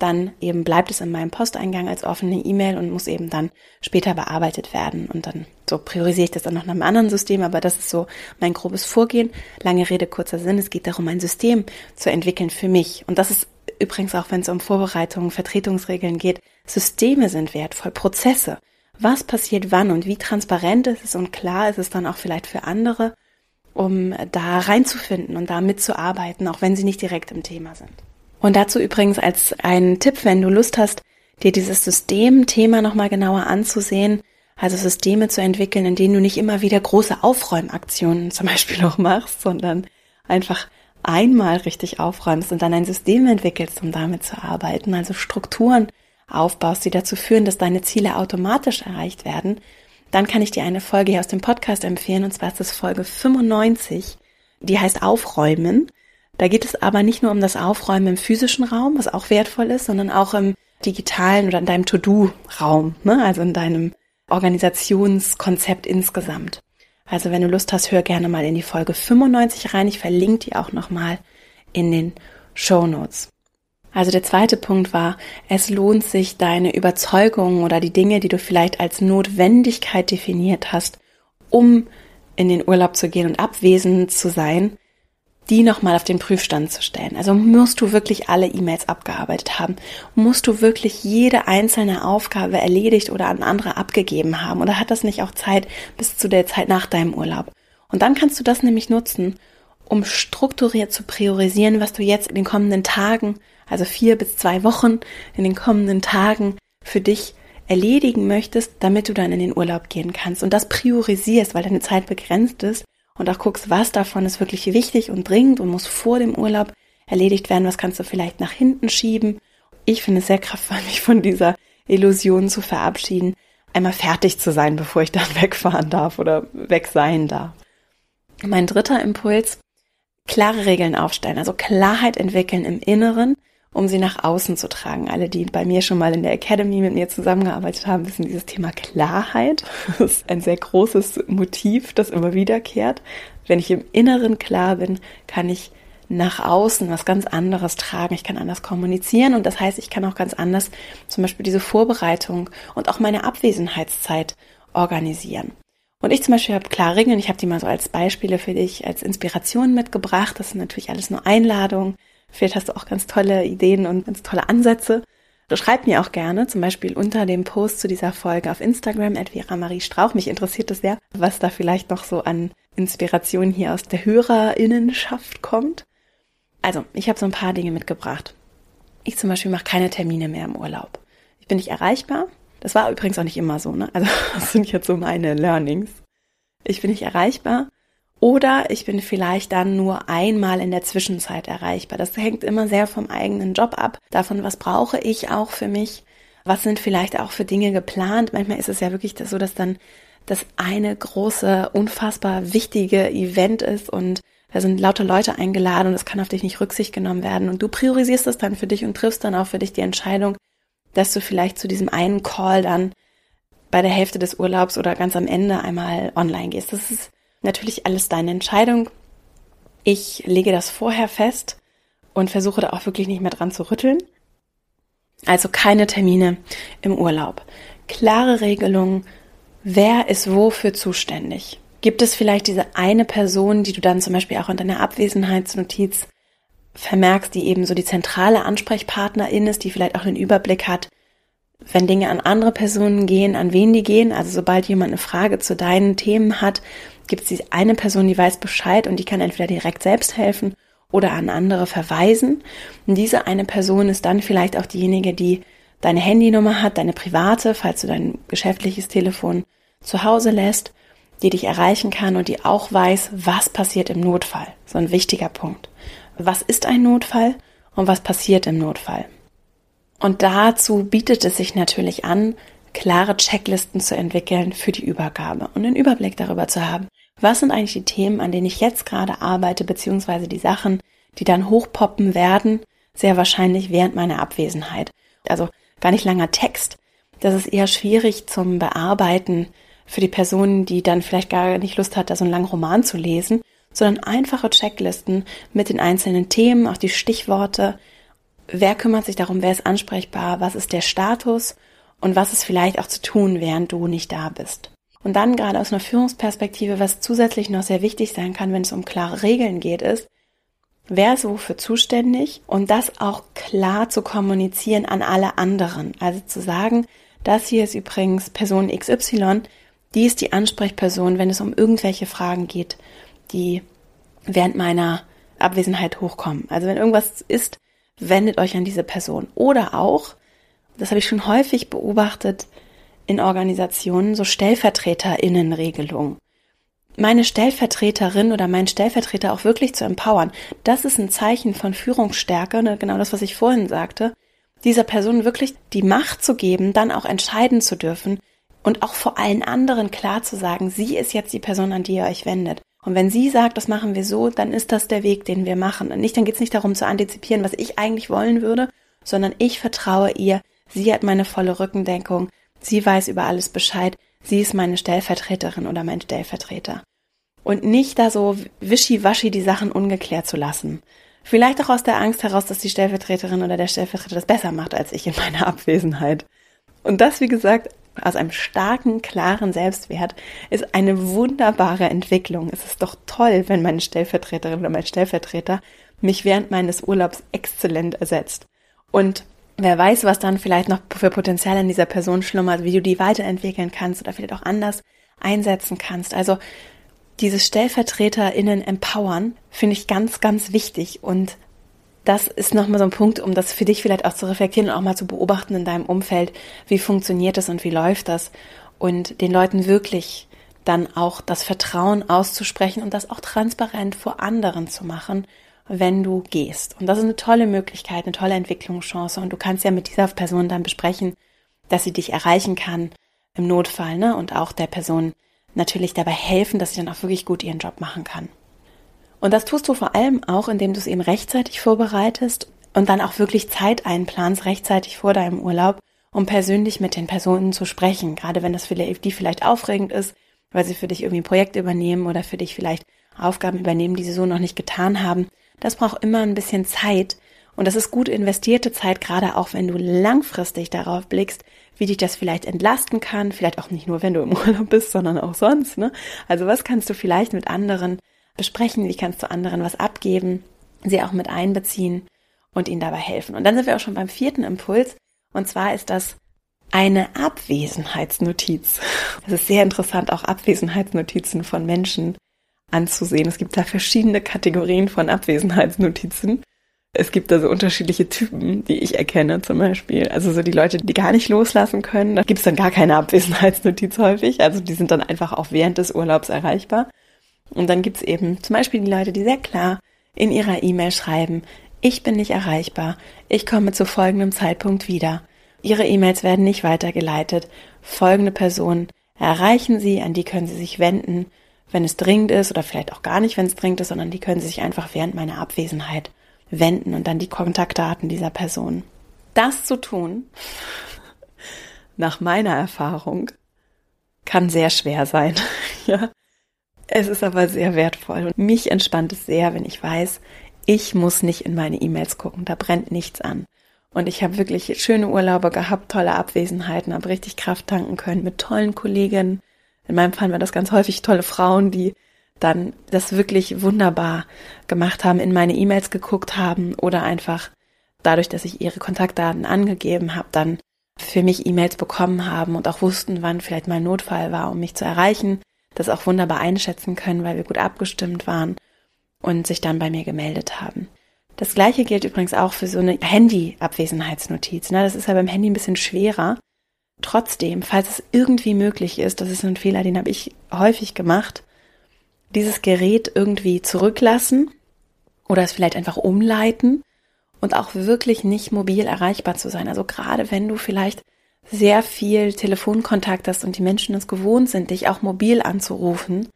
dann eben bleibt es in meinem Posteingang als offene E-Mail und muss eben dann später bearbeitet werden. Und dann so priorisiere ich das dann noch nach einem anderen System, aber das ist so mein grobes Vorgehen. Lange Rede, kurzer Sinn. Es geht darum, ein System zu entwickeln für mich. Und das ist übrigens auch, wenn es um Vorbereitungen, Vertretungsregeln geht. Systeme sind wertvoll, Prozesse. Was passiert wann und wie transparent ist es und klar ist es dann auch vielleicht für andere um da reinzufinden und da mitzuarbeiten, auch wenn sie nicht direkt im Thema sind. Und dazu übrigens als einen Tipp, wenn du Lust hast, dir dieses Systemthema nochmal genauer anzusehen, also Systeme zu entwickeln, in denen du nicht immer wieder große Aufräumaktionen zum Beispiel auch machst, sondern einfach einmal richtig aufräumst und dann ein System entwickelst, um damit zu arbeiten, also Strukturen aufbaust, die dazu führen, dass deine Ziele automatisch erreicht werden, dann kann ich dir eine Folge hier aus dem Podcast empfehlen, und zwar ist das Folge 95, die heißt Aufräumen. Da geht es aber nicht nur um das Aufräumen im physischen Raum, was auch wertvoll ist, sondern auch im digitalen oder in deinem To-Do-Raum, ne? also in deinem Organisationskonzept insgesamt. Also wenn du Lust hast, hör gerne mal in die Folge 95 rein. Ich verlinke die auch nochmal in den Show Notes. Also der zweite Punkt war, es lohnt sich, deine Überzeugungen oder die Dinge, die du vielleicht als Notwendigkeit definiert hast, um in den Urlaub zu gehen und abwesend zu sein, die nochmal auf den Prüfstand zu stellen. Also musst du wirklich alle E-Mails abgearbeitet haben? Musst du wirklich jede einzelne Aufgabe erledigt oder an andere abgegeben haben? Oder hat das nicht auch Zeit bis zu der Zeit nach deinem Urlaub? Und dann kannst du das nämlich nutzen, um strukturiert zu priorisieren, was du jetzt in den kommenden Tagen also vier bis zwei Wochen in den kommenden Tagen für dich erledigen möchtest, damit du dann in den Urlaub gehen kannst und das priorisierst, weil deine Zeit begrenzt ist und auch guckst, was davon ist wirklich wichtig und dringend und muss vor dem Urlaub erledigt werden, was kannst du vielleicht nach hinten schieben. Ich finde es sehr kraftvoll, [LAUGHS] mich von dieser Illusion zu verabschieden, einmal fertig zu sein, bevor ich dann [LAUGHS] wegfahren darf oder weg sein darf. Mein dritter Impuls, klare Regeln aufstellen, also Klarheit entwickeln im Inneren um sie nach außen zu tragen. Alle, die bei mir schon mal in der Academy mit mir zusammengearbeitet haben, wissen dieses Thema Klarheit. [LAUGHS] Das ist ein sehr großes Motiv, das immer wiederkehrt. Wenn ich im Inneren klar bin, kann ich nach außen was ganz anderes tragen. Ich kann anders kommunizieren und das heißt, ich kann auch ganz anders zum Beispiel diese Vorbereitung und auch meine Abwesenheitszeit organisieren. Und ich zum Beispiel habe klare Regeln, ich habe die mal so als Beispiele für dich, als Inspiration mitgebracht. Das sind natürlich alles nur Einladungen. Vielleicht hast du auch ganz tolle Ideen und ganz tolle Ansätze. Schreib mir auch gerne, zum Beispiel unter dem Post zu dieser Folge auf Instagram, Vera Marie Strauch. Mich interessiert es sehr, was da vielleicht noch so an Inspiration hier aus der Hörerinnenschaft kommt. Also, ich habe so ein paar Dinge mitgebracht. Ich zum Beispiel mache keine Termine mehr im Urlaub. Ich bin nicht erreichbar. Das war übrigens auch nicht immer so, ne? Also, [LAUGHS] das sind jetzt so meine Learnings. Ich bin nicht erreichbar. Oder ich bin vielleicht dann nur einmal in der Zwischenzeit erreichbar. Das hängt immer sehr vom eigenen Job ab, davon, was brauche ich auch für mich, was sind vielleicht auch für Dinge geplant. Manchmal ist es ja wirklich so, dass dann das eine große, unfassbar wichtige Event ist und da sind lauter Leute eingeladen und es kann auf dich nicht Rücksicht genommen werden. Und du priorisierst das dann für dich und triffst dann auch für dich die Entscheidung, dass du vielleicht zu diesem einen Call dann bei der Hälfte des Urlaubs oder ganz am Ende einmal online gehst. Das ist natürlich alles deine Entscheidung. Ich lege das vorher fest und versuche da auch wirklich nicht mehr dran zu rütteln. Also keine Termine im Urlaub. Klare Regelungen, wer ist wofür zuständig. Gibt es vielleicht diese eine Person, die du dann zum Beispiel auch in deiner Abwesenheitsnotiz vermerkst, die eben so die zentrale Ansprechpartnerin ist, die vielleicht auch einen Überblick hat, wenn Dinge an andere Personen gehen, an wen die gehen. Also sobald jemand eine Frage zu deinen Themen hat, gibt es eine Person, die weiß Bescheid und die kann entweder direkt selbst helfen oder an andere verweisen. Und diese eine Person ist dann vielleicht auch diejenige, die deine Handynummer hat, deine private, falls du dein geschäftliches Telefon zu Hause lässt die dich erreichen kann und die auch weiß, was passiert im Notfall. So ein wichtiger Punkt. Was ist ein Notfall und was passiert im Notfall? Und dazu bietet es sich natürlich an, klare Checklisten zu entwickeln für die Übergabe und einen Überblick darüber zu haben, was sind eigentlich die Themen, an denen ich jetzt gerade arbeite, beziehungsweise die Sachen, die dann hochpoppen werden, sehr wahrscheinlich während meiner Abwesenheit. Also gar nicht langer Text. Das ist eher schwierig zum Bearbeiten für die Person, die dann vielleicht gar nicht Lust hat, da so einen langen Roman zu lesen, sondern einfache Checklisten mit den einzelnen Themen, auch die Stichworte. Wer kümmert sich darum, wer ist ansprechbar, was ist der Status und was ist vielleicht auch zu tun, während du nicht da bist. Und dann gerade aus einer Führungsperspektive, was zusätzlich noch sehr wichtig sein kann, wenn es um klare Regeln geht, ist, wer ist wofür zuständig und das auch klar zu kommunizieren an alle anderen. Also zu sagen, das hier ist übrigens Person XY, die ist die Ansprechperson, wenn es um irgendwelche Fragen geht, die während meiner Abwesenheit hochkommen. Also wenn irgendwas ist, wendet euch an diese Person. Oder auch, das habe ich schon häufig beobachtet in Organisationen, so Stellvertreterinnenregelungen. Meine Stellvertreterin oder mein Stellvertreter auch wirklich zu empowern, das ist ein Zeichen von Führungsstärke, ne? genau das, was ich vorhin sagte, dieser Person wirklich die Macht zu geben, dann auch entscheiden zu dürfen, und auch vor allen anderen klar zu sagen, sie ist jetzt die Person, an die ihr euch wendet. Und wenn sie sagt, das machen wir so, dann ist das der Weg, den wir machen. Und nicht, dann geht es nicht darum zu antizipieren, was ich eigentlich wollen würde, sondern ich vertraue ihr, sie hat meine volle Rückendeckung, sie weiß über alles Bescheid, sie ist meine Stellvertreterin oder mein Stellvertreter. Und nicht da so wischiwaschi die Sachen ungeklärt zu lassen. Vielleicht auch aus der Angst heraus, dass die Stellvertreterin oder der Stellvertreter das besser macht als ich in meiner Abwesenheit. Und das, wie gesagt, aus einem starken, klaren Selbstwert ist eine wunderbare Entwicklung. Es ist doch toll, wenn meine Stellvertreterin oder mein Stellvertreter mich während meines Urlaubs exzellent ersetzt. Und wer weiß, was dann vielleicht noch für Potenzial in dieser Person schlummert, wie du die weiterentwickeln kannst oder vielleicht auch anders einsetzen kannst. Also dieses StellvertreterInnen empowern finde ich ganz, ganz wichtig und das ist nochmal so ein Punkt, um das für dich vielleicht auch zu reflektieren und auch mal zu beobachten in deinem Umfeld, wie funktioniert das und wie läuft das und den Leuten wirklich dann auch das Vertrauen auszusprechen und das auch transparent vor anderen zu machen, wenn du gehst. Und das ist eine tolle Möglichkeit, eine tolle Entwicklungschance und du kannst ja mit dieser Person dann besprechen, dass sie dich erreichen kann im Notfall, ne? Und auch der Person natürlich dabei helfen, dass sie dann auch wirklich gut ihren Job machen kann. Und das tust du vor allem auch, indem du es eben rechtzeitig vorbereitest. und dann auch wirklich Zeit einplanst, rechtzeitig vor deinem Urlaub, um persönlich mit den Personen zu sprechen, gerade wenn das für die vielleicht aufregend ist, weil sie für dich irgendwie ein Projekt übernehmen oder für dich vielleicht Aufgaben übernehmen, die sie so noch nicht getan haben. Das braucht immer ein bisschen Zeit und das ist gut investierte Zeit, gerade auch wenn du langfristig darauf blickst, wie dich das vielleicht entlasten kann, vielleicht auch nicht nur, wenn du im [LAUGHS] Urlaub bist, sondern auch sonst. Ne? Also was kannst du vielleicht mit anderen besprechen, wie kannst du anderen was abgeben, sie auch mit einbeziehen und ihnen dabei helfen. Und dann sind wir auch schon beim vierten Impuls. Und zwar ist das eine Abwesenheitsnotiz. Es ist sehr interessant, auch Abwesenheitsnotizen von Menschen anzusehen. Es gibt da verschiedene Kategorien von Abwesenheitsnotizen. Es gibt da so unterschiedliche Typen, die ich erkenne zum Beispiel. Also so die Leute, die gar nicht loslassen können. Da gibt es dann gar keine Abwesenheitsnotiz häufig. Also die sind dann einfach auch während des Urlaubs erreichbar. Und dann gibt es eben zum Beispiel die Leute, die sehr klar in ihrer E-Mail schreiben, ich bin nicht erreichbar. Ich komme zu folgendem Zeitpunkt wieder. Ihre E-Mails werden nicht weitergeleitet. Folgende Person erreichen Sie, an die können Sie sich wenden, wenn es dringend ist oder vielleicht auch gar nicht, wenn es dringend ist, sondern die können Sie sich einfach während meiner Abwesenheit wenden und dann die Kontaktdaten dieser Person. Das zu tun, [LAUGHS] nach meiner Erfahrung, kann sehr schwer sein. [LAUGHS] ja. Es ist aber sehr wertvoll und mich entspannt es sehr, wenn ich weiß, ich muss nicht in meine E-Mails gucken, da brennt nichts an. Und ich habe wirklich schöne Urlaube gehabt, tolle Abwesenheiten, habe richtig Kraft tanken können mit tollen Kolleginnen. In meinem Fall waren das ganz häufig tolle Frauen, die dann das wirklich wunderbar gemacht haben, in meine E-Mails geguckt haben oder einfach dadurch, dass ich ihre Kontaktdaten angegeben habe, dann für mich E-Mails bekommen haben und auch wussten, wann vielleicht mein Notfall war, um mich zu erreichen, das auch wunderbar einschätzen können, weil wir gut abgestimmt waren und sich dann bei mir gemeldet haben. Das gleiche gilt übrigens auch für so eine Handy-Abwesenheitsnotiz. Ne? Das ist ja beim Handy ein bisschen schwerer. Trotzdem, falls es irgendwie möglich ist, das ist ein Fehler, den habe ich häufig gemacht, dieses Gerät irgendwie zurücklassen oder es vielleicht einfach umleiten und auch wirklich nicht mobil erreichbar zu sein. Also gerade wenn du vielleicht sehr viel Telefonkontakt hast und die Menschen es gewohnt sind, dich auch mobil anzurufen,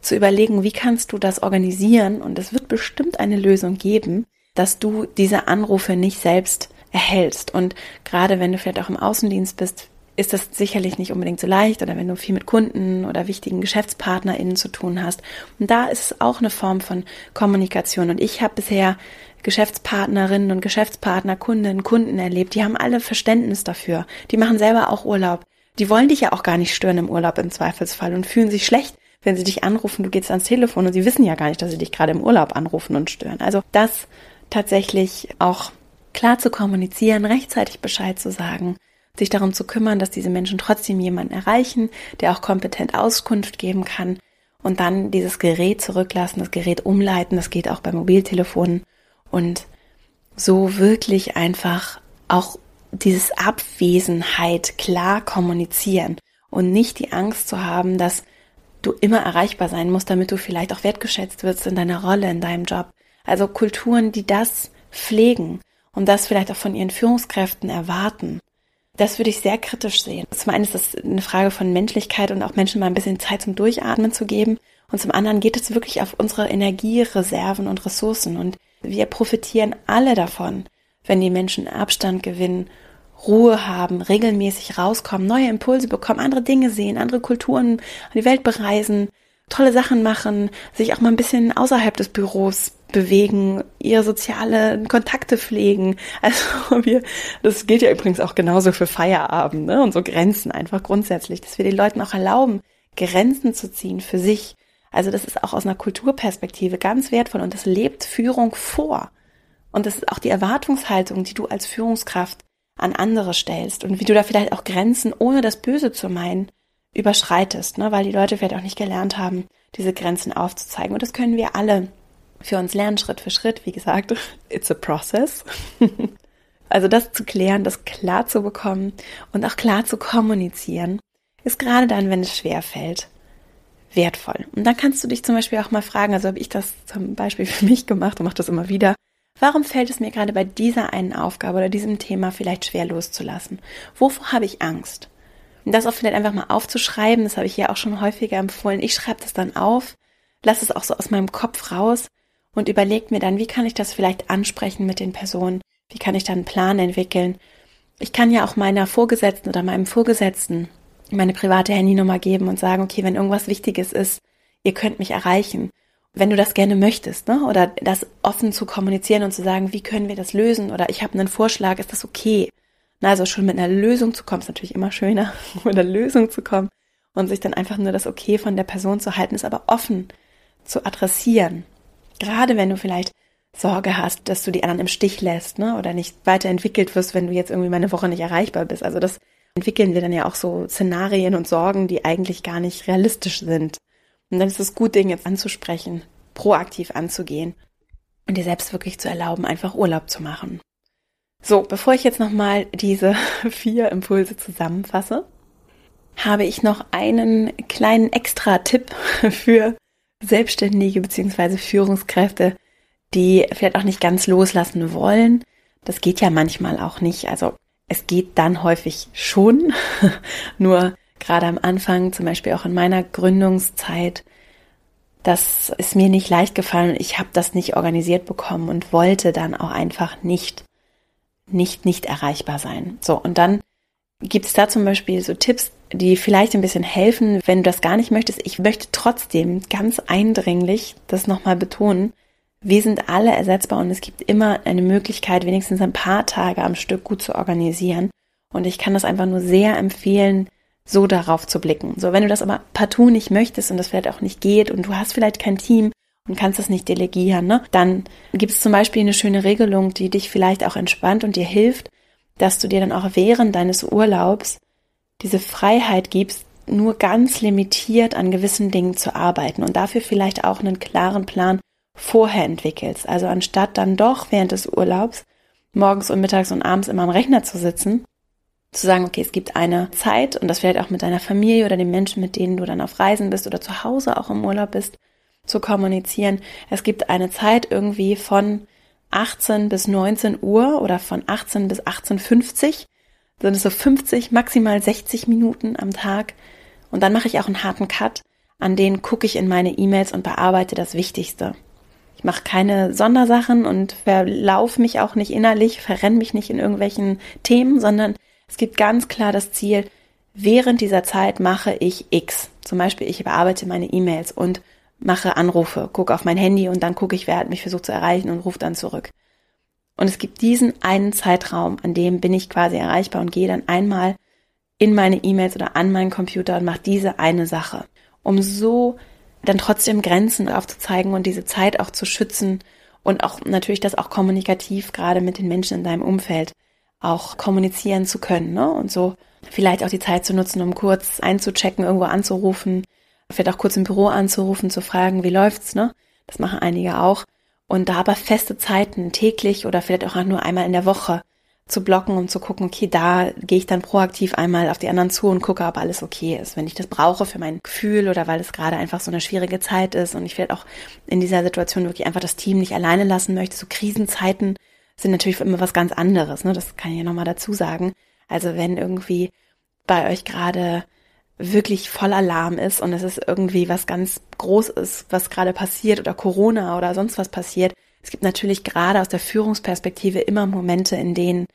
zu überlegen, wie kannst du das organisieren und es wird bestimmt eine Lösung geben, dass du diese Anrufe nicht selbst erhältst. Und gerade wenn du vielleicht auch im Außendienst bist, ist das sicherlich nicht unbedingt so leicht oder wenn du viel mit Kunden oder wichtigen GeschäftspartnerInnen zu tun hast. Und da ist es auch eine Form von Kommunikation. Und ich habe bisher Geschäftspartnerinnen und Geschäftspartner, Kundinnen, Kunden erlebt, die haben alle Verständnis dafür. Die machen selber auch Urlaub. Die wollen dich ja auch gar nicht stören im Urlaub im Zweifelsfall und fühlen sich schlecht, wenn sie dich anrufen, du gehst ans Telefon und sie wissen ja gar nicht, dass sie dich gerade im Urlaub anrufen und stören. Also das tatsächlich auch klar zu kommunizieren, rechtzeitig Bescheid zu sagen, sich darum zu kümmern, dass diese Menschen trotzdem jemanden erreichen, der auch kompetent Auskunft geben kann und dann dieses Gerät zurücklassen, das Gerät umleiten, das geht auch bei Mobiltelefonen und so wirklich einfach auch dieses Abwesenheit klar kommunizieren und nicht die Angst zu haben, dass du immer erreichbar sein musst, damit du vielleicht auch wertgeschätzt wirst in deiner Rolle, in deinem Job. Also Kulturen, die das pflegen und das vielleicht auch von ihren Führungskräften erwarten. Das würde ich sehr kritisch sehen. Zum einen ist das eine Frage von Menschlichkeit und auch Menschen mal ein bisschen Zeit zum Durchatmen zu geben. Und zum anderen geht es wirklich auf unsere Energiereserven und Ressourcen. Und wir profitieren alle davon, wenn die Menschen Abstand gewinnen Ruhe haben, regelmäßig rauskommen, neue Impulse bekommen, andere Dinge sehen, andere Kulturen, die Welt bereisen, tolle Sachen machen, sich auch mal ein bisschen außerhalb des Büros bewegen, ihre soziale Kontakte pflegen. [LAUGHS] Also wir, das gilt ja übrigens auch genauso für Feierabend ne? und so Grenzen einfach grundsätzlich, dass wir den Leuten auch erlauben, Grenzen zu ziehen für sich. Also das ist auch aus einer Kulturperspektive ganz wertvoll und das lebt Führung vor. Und das ist auch die Erwartungshaltung, die du als Führungskraft an andere stellst und wie du da vielleicht auch Grenzen, ohne das Böse zu meinen, überschreitest, ne? weil die Leute vielleicht auch nicht gelernt haben, diese Grenzen aufzuzeigen. Und das können wir alle für uns lernen, Schritt für Schritt. Wie gesagt, it's a process. [LAUGHS] also das zu klären, das klar zu bekommen und auch klar zu kommunizieren, ist gerade dann, wenn es schwer fällt, wertvoll. Und dann kannst du dich zum Beispiel auch mal fragen, also habe ich das zum Beispiel [LAUGHS] für mich gemacht und mache das immer wieder, Warum fällt es mir gerade bei dieser einen Aufgabe oder diesem Thema vielleicht schwer loszulassen? Wovor habe ich Angst? Und das auch vielleicht einfach mal aufzuschreiben, das habe ich ja auch schon häufiger empfohlen. Ich schreibe das dann auf, lasse es auch so aus meinem Kopf raus und überlege mir dann, wie kann ich das vielleicht ansprechen mit den Personen? Wie kann ich da einen Plan entwickeln? Ich kann ja auch meiner Vorgesetzten oder meinem Vorgesetzten meine private Handynummer geben und sagen, okay, wenn irgendwas Wichtiges ist, ihr könnt mich erreichen. Wenn du das gerne möchtest, ne? Oder das offen zu kommunizieren und zu sagen, wie können wir das lösen? Oder ich habe einen Vorschlag, ist das okay? Na, also schon mit einer Lösung zu kommen, ist natürlich immer schöner, [LAUGHS] mit einer Lösung zu kommen und sich dann einfach nur das Okay von der Person zu halten, ist aber offen zu adressieren. Gerade wenn du vielleicht Sorge hast, dass du die anderen im Stich lässt, ne? Oder nicht weiterentwickelt wirst, wenn du jetzt irgendwie mal eine Woche nicht erreichbar bist. Also das entwickeln wir dann ja auch so Szenarien und Sorgen, die eigentlich gar nicht realistisch sind. Und dann ist es gut, den jetzt anzusprechen, proaktiv anzugehen und dir selbst wirklich zu erlauben, einfach Urlaub zu machen. So, bevor ich jetzt nochmal diese [LAUGHS] vier Impulse zusammenfasse, habe ich noch einen kleinen Extra-Tipp [LAUGHS] für Selbstständige bzw. Führungskräfte, die vielleicht auch nicht ganz loslassen wollen. Das geht ja manchmal auch nicht. Also es geht dann häufig schon. [LAUGHS] Nur gerade am Anfang, zum Beispiel auch in meiner Gründungszeit, das ist mir nicht leicht gefallen und ich habe das nicht organisiert bekommen und wollte dann auch einfach nicht, nicht, nicht erreichbar sein. So, und dann gibt es da zum Beispiel so Tipps, die vielleicht ein bisschen helfen, wenn du das gar nicht möchtest. Ich möchte trotzdem ganz eindringlich das nochmal betonen. Wir sind alle ersetzbar und es gibt immer eine Möglichkeit, wenigstens ein paar Tage am Stück gut zu organisieren. Und ich kann das einfach nur sehr empfehlen, so darauf zu blicken. So, wenn du das aber partout nicht möchtest und das vielleicht auch nicht geht und du hast vielleicht kein Team und kannst das nicht delegieren, ne, dann gibt es zum Beispiel eine schöne Regelung, die dich vielleicht auch entspannt und dir hilft, dass du dir dann auch während deines Urlaubs diese Freiheit gibst, nur ganz limitiert an gewissen Dingen zu arbeiten und dafür vielleicht auch einen klaren Plan vorher entwickelst. Also anstatt dann doch während des Urlaubs morgens und mittags und abends immer am Rechner zu sitzen, zu sagen, okay, es gibt eine Zeit und das vielleicht auch mit deiner Familie oder den Menschen, mit denen du dann auf Reisen bist oder zu Hause auch im Urlaub bist, zu kommunizieren. Es gibt eine Zeit irgendwie von 18 bis 19 Uhr oder von 18 bis 18.50 sind es so 50, maximal 60 Minuten am Tag. Und dann mache ich auch einen harten Cut. An denen gucke ich in meine E-Mails und bearbeite das Wichtigste. Ich mache keine Sondersachen und verlaufe mich auch nicht innerlich, verrenne mich nicht in irgendwelchen Themen, sondern es gibt ganz klar das Ziel, während dieser Zeit mache ich X. Zum Beispiel, ich bearbeite meine E-Mails und mache Anrufe, gucke auf mein Handy und dann gucke ich, wer hat mich versucht zu erreichen und rufe dann zurück. Und es gibt diesen einen Zeitraum, an dem bin ich quasi erreichbar und gehe dann einmal in meine E-Mails oder an meinen Computer und mache diese eine Sache, um so dann trotzdem Grenzen aufzuzeigen und diese Zeit auch zu schützen und auch natürlich das auch kommunikativ gerade mit den Menschen in deinem Umfeld auch kommunizieren zu können, ne? Und so vielleicht auch die Zeit zu nutzen, um kurz einzuchecken, irgendwo anzurufen, vielleicht auch kurz im Büro anzurufen, zu fragen, wie läuft's, ne? Das machen einige auch und da aber feste Zeiten täglich oder vielleicht auch nur einmal in der Woche zu blocken und zu gucken, okay, da gehe ich dann proaktiv einmal auf die anderen zu und gucke, ob alles okay ist. Wenn ich das brauche für mein Gefühl oder weil es gerade einfach so eine schwierige Zeit ist und ich vielleicht auch in dieser Situation wirklich einfach das Team nicht alleine lassen möchte. So Krisenzeiten sind natürlich immer was ganz anderes, ne? Das kann ich ja nochmal dazu sagen. Also wenn irgendwie bei euch gerade wirklich voll Alarm ist und es ist irgendwie was ganz Großes, was gerade passiert oder Corona oder sonst was passiert. Es gibt natürlich gerade aus der Führungsperspektive immer Momente, in denen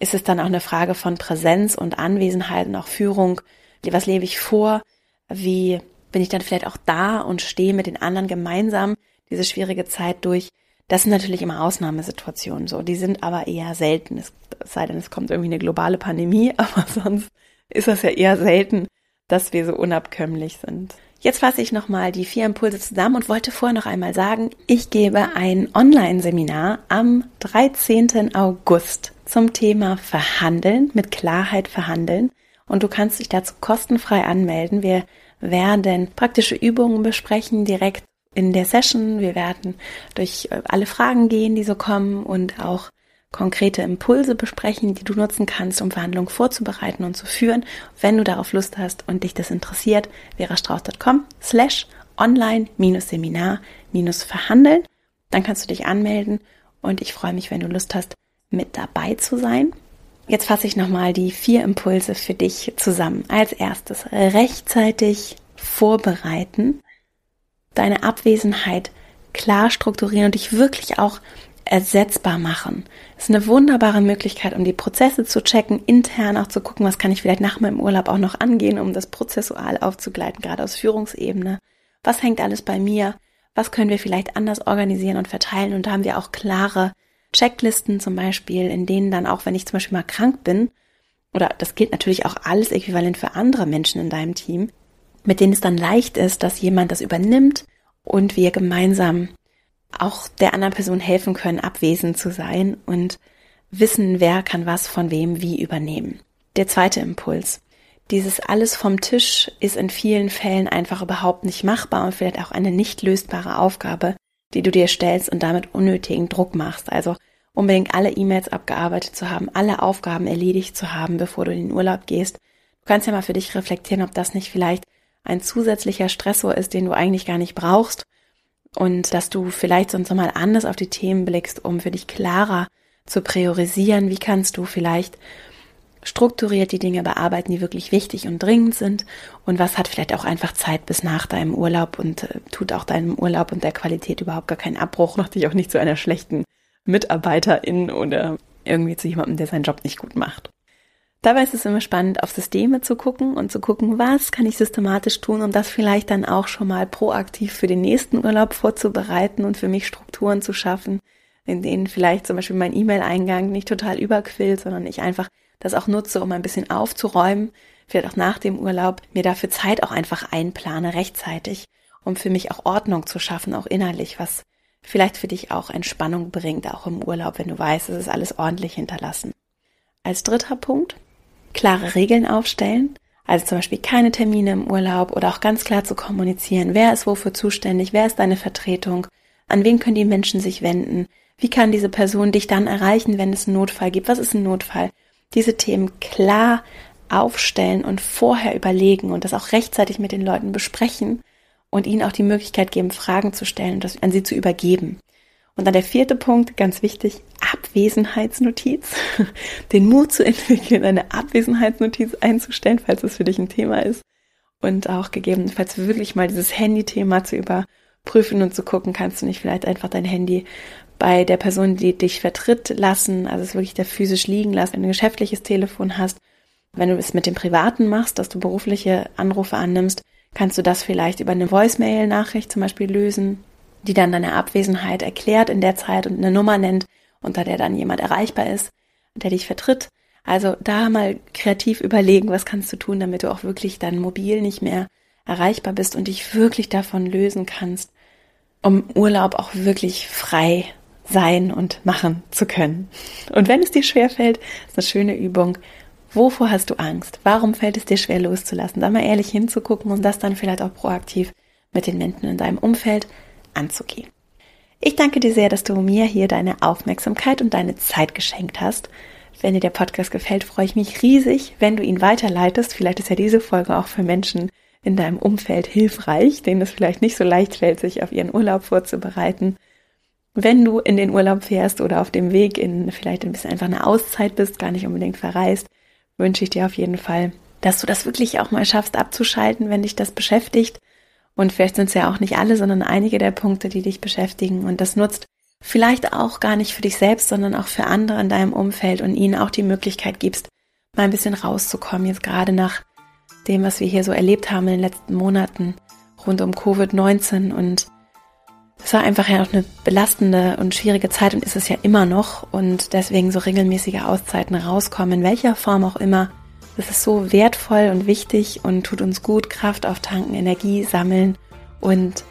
ist es dann auch eine Frage von Präsenz und Anwesenheit und auch Führung. Was lebe ich vor? Wie bin ich dann vielleicht auch da und stehe mit den anderen gemeinsam diese schwierige Zeit durch? Das sind natürlich immer Ausnahmesituationen so. Die sind aber eher selten. Es sei denn, es kommt irgendwie eine globale Pandemie, [LAUGHS] aber sonst ist das ja eher selten, dass wir so unabkömmlich sind. Jetzt fasse ich nochmal die vier Impulse zusammen und wollte vorher noch einmal sagen, ich gebe ein Online-Seminar am 13. August zum Thema Verhandeln, mit Klarheit verhandeln. Und du kannst dich dazu kostenfrei anmelden. Wir werden praktische Übungen besprechen direkt in der Session. Wir werden durch alle Fragen gehen, die so kommen und auch konkrete Impulse besprechen, die du nutzen kannst, um Verhandlungen vorzubereiten und zu führen. Wenn du darauf Lust hast und dich das interessiert, verastrauß.com slash online-seminar-verhandeln. Dann kannst du dich anmelden und ich freue mich, wenn du Lust hast, mit dabei zu sein. Jetzt fasse ich nochmal die vier Impulse für dich zusammen. Als erstes rechtzeitig vorbereiten, deine Abwesenheit klar strukturieren und dich wirklich auch ersetzbar machen. Das ist eine wunderbare Möglichkeit, um die Prozesse zu checken, intern auch zu gucken, was kann ich vielleicht nach meinem Urlaub auch noch angehen, um das prozessual aufzugleiten, gerade aus Führungsebene. Was hängt alles bei mir? Was können wir vielleicht anders organisieren und verteilen? Und da haben wir auch klare Checklisten zum Beispiel, in denen dann auch, wenn ich zum Beispiel mal krank bin, oder das gilt natürlich auch alles äquivalent für andere Menschen in deinem Team, mit denen es dann leicht ist, dass jemand das übernimmt und wir gemeinsam auch der anderen Person helfen können, abwesend zu sein und wissen, wer kann was von wem wie übernehmen. Der zweite Impuls. Dieses alles vom Tisch ist in vielen Fällen einfach überhaupt nicht machbar und vielleicht auch eine nicht lösbare Aufgabe, die du dir stellst und damit unnötigen Druck machst. Also unbedingt alle E-Mails abgearbeitet zu haben, alle Aufgaben erledigt zu haben, bevor du in den Urlaub gehst. Du kannst ja mal für dich reflektieren, ob das nicht vielleicht ein zusätzlicher Stressor ist, den du eigentlich gar nicht brauchst und dass du vielleicht sonst nochmal anders auf die Themen blickst, um für dich klarer zu priorisieren. Wie kannst du vielleicht strukturiert die Dinge bearbeiten, die wirklich wichtig und dringend sind und was hat vielleicht auch einfach Zeit bis nach deinem Urlaub und äh, tut auch deinem Urlaub und der Qualität überhaupt gar keinen Abbruch, macht dich auch nicht zu einer schlechten Mitarbeiterin oder irgendwie zu jemandem, der seinen Job nicht gut macht. Dabei ist es immer spannend, auf Systeme zu gucken und zu gucken, was kann ich systematisch tun, um das vielleicht dann auch schon mal proaktiv für den nächsten Urlaub vorzubereiten und für mich Strukturen zu schaffen, in denen vielleicht zum Beispiel mein E-Mail-Eingang nicht total überquillt, sondern ich einfach das auch nutze, um ein bisschen aufzuräumen, vielleicht auch nach dem Urlaub, mir dafür Zeit auch einfach einplane, rechtzeitig, um für mich auch Ordnung zu schaffen, auch innerlich, was vielleicht für dich auch Entspannung bringt, auch im Urlaub, wenn du weißt, es ist alles ordentlich hinterlassen. Als dritter Punkt, klare Regeln aufstellen. Also zum Beispiel keine Termine im Urlaub oder auch ganz klar zu kommunizieren, wer ist wofür zuständig, wer ist deine Vertretung, an wen können die Menschen sich wenden, wie kann diese Person dich dann erreichen, wenn es einen Notfall gibt, was ist ein Notfall. Diese Themen klar aufstellen und vorher überlegen und das auch rechtzeitig mit den Leuten besprechen und ihnen auch die Möglichkeit geben, Fragen zu stellen und das an sie zu übergeben. Und dann der vierte Punkt, ganz wichtig, Abwesenheitsnotiz. [LAUGHS] Den Mut zu entwickeln, eine Abwesenheitsnotiz einzustellen, falls es für dich ein Thema ist. Und auch gegebenenfalls wirklich mal dieses Handy-Thema zu überprüfen und zu gucken, kannst du nicht vielleicht einfach dein Handy bei der Person, die dich vertritt, lassen, also es wirklich da physisch liegen lassen, wenn du ein geschäftliches Telefon hast. Wenn du es mit dem Privaten machst, dass du berufliche Anrufe annimmst, kannst du das vielleicht über eine Voicemail-Nachricht zum Beispiel lösen die dann deine Abwesenheit erklärt in der Zeit und eine Nummer nennt, unter der dann jemand erreichbar ist, der dich vertritt. Also da mal kreativ überlegen, was kannst du tun, damit du auch wirklich dann mobil nicht mehr erreichbar bist und dich wirklich davon lösen kannst, um Urlaub auch wirklich frei sein und machen zu können. Und wenn es dir schwerfällt, ist eine schöne Übung. Wovor hast du Angst? Warum fällt es dir schwer loszulassen? Da mal ehrlich hinzugucken und das dann vielleicht auch proaktiv mit den Menschen in deinem Umfeld anzugehen. Ich danke dir sehr, dass du mir hier deine Aufmerksamkeit und deine Zeit geschenkt hast. Wenn dir der Podcast gefällt, freue ich mich riesig, wenn du ihn weiterleitest. Vielleicht ist ja diese Folge auch für Menschen in deinem Umfeld hilfreich, denen es vielleicht nicht so leicht fällt, sich auf ihren Urlaub vorzubereiten. Wenn du in den Urlaub fährst oder auf dem Weg in vielleicht ein bisschen einfach eine Auszeit bist, gar nicht unbedingt verreist, wünsche ich dir auf jeden Fall, dass du das wirklich auch mal schaffst abzuschalten, wenn dich das beschäftigt und vielleicht sind es ja auch nicht alle, sondern einige der Punkte, die dich beschäftigen. Und das nutzt vielleicht auch gar nicht für dich selbst, sondern auch für andere in deinem Umfeld und ihnen auch die Möglichkeit gibst, mal ein bisschen rauszukommen. Jetzt gerade nach dem, was wir hier so erlebt haben in den letzten Monaten rund um Covid-19 und es war einfach ja auch eine belastende und schwierige Zeit und ist es ja immer noch und deswegen so regelmäßige Auszeiten rauskommen, in welcher Form auch immer, das ist so wertvoll und wichtig und tut uns gut, Kraft auftanken, Energie sammeln und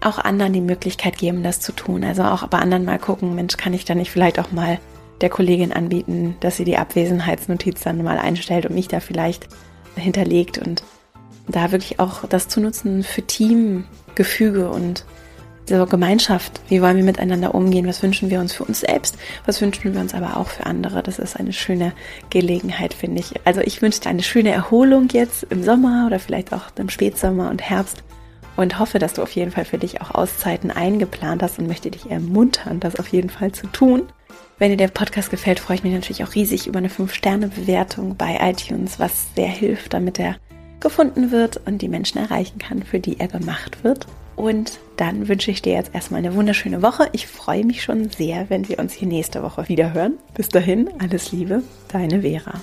auch anderen die Möglichkeit geben, das zu tun. Also auch bei anderen mal gucken, Mensch, kann ich da nicht vielleicht auch mal der Kollegin anbieten, dass sie die Abwesenheitsnotiz dann mal einstellt und mich da vielleicht hinterlegt und da wirklich auch das zu nutzen für Teamgefüge und so Gemeinschaft, wie wollen wir miteinander umgehen, was wünschen wir uns für uns selbst, was wünschen wir uns aber auch für andere. Das ist eine schöne Gelegenheit, finde ich. Also ich wünsche dir eine schöne Erholung jetzt im Sommer oder vielleicht auch im Spätsommer und Herbst und hoffe, dass du auf jeden Fall für dich auch Auszeiten eingeplant hast und möchte dich ermuntern, das auf jeden Fall zu tun. Wenn dir der Podcast gefällt, freue ich mich natürlich auch riesig über eine 5-Sterne-Bewertung bei iTunes, was sehr hilft, damit er gefunden wird und die Menschen erreichen kann, für die er gemacht wird. Und dann wünsche ich dir jetzt erstmal eine wunderschöne Woche. Ich freue mich schon sehr, wenn wir uns hier nächste Woche wieder hören. Bis dahin, alles Liebe, deine Vera.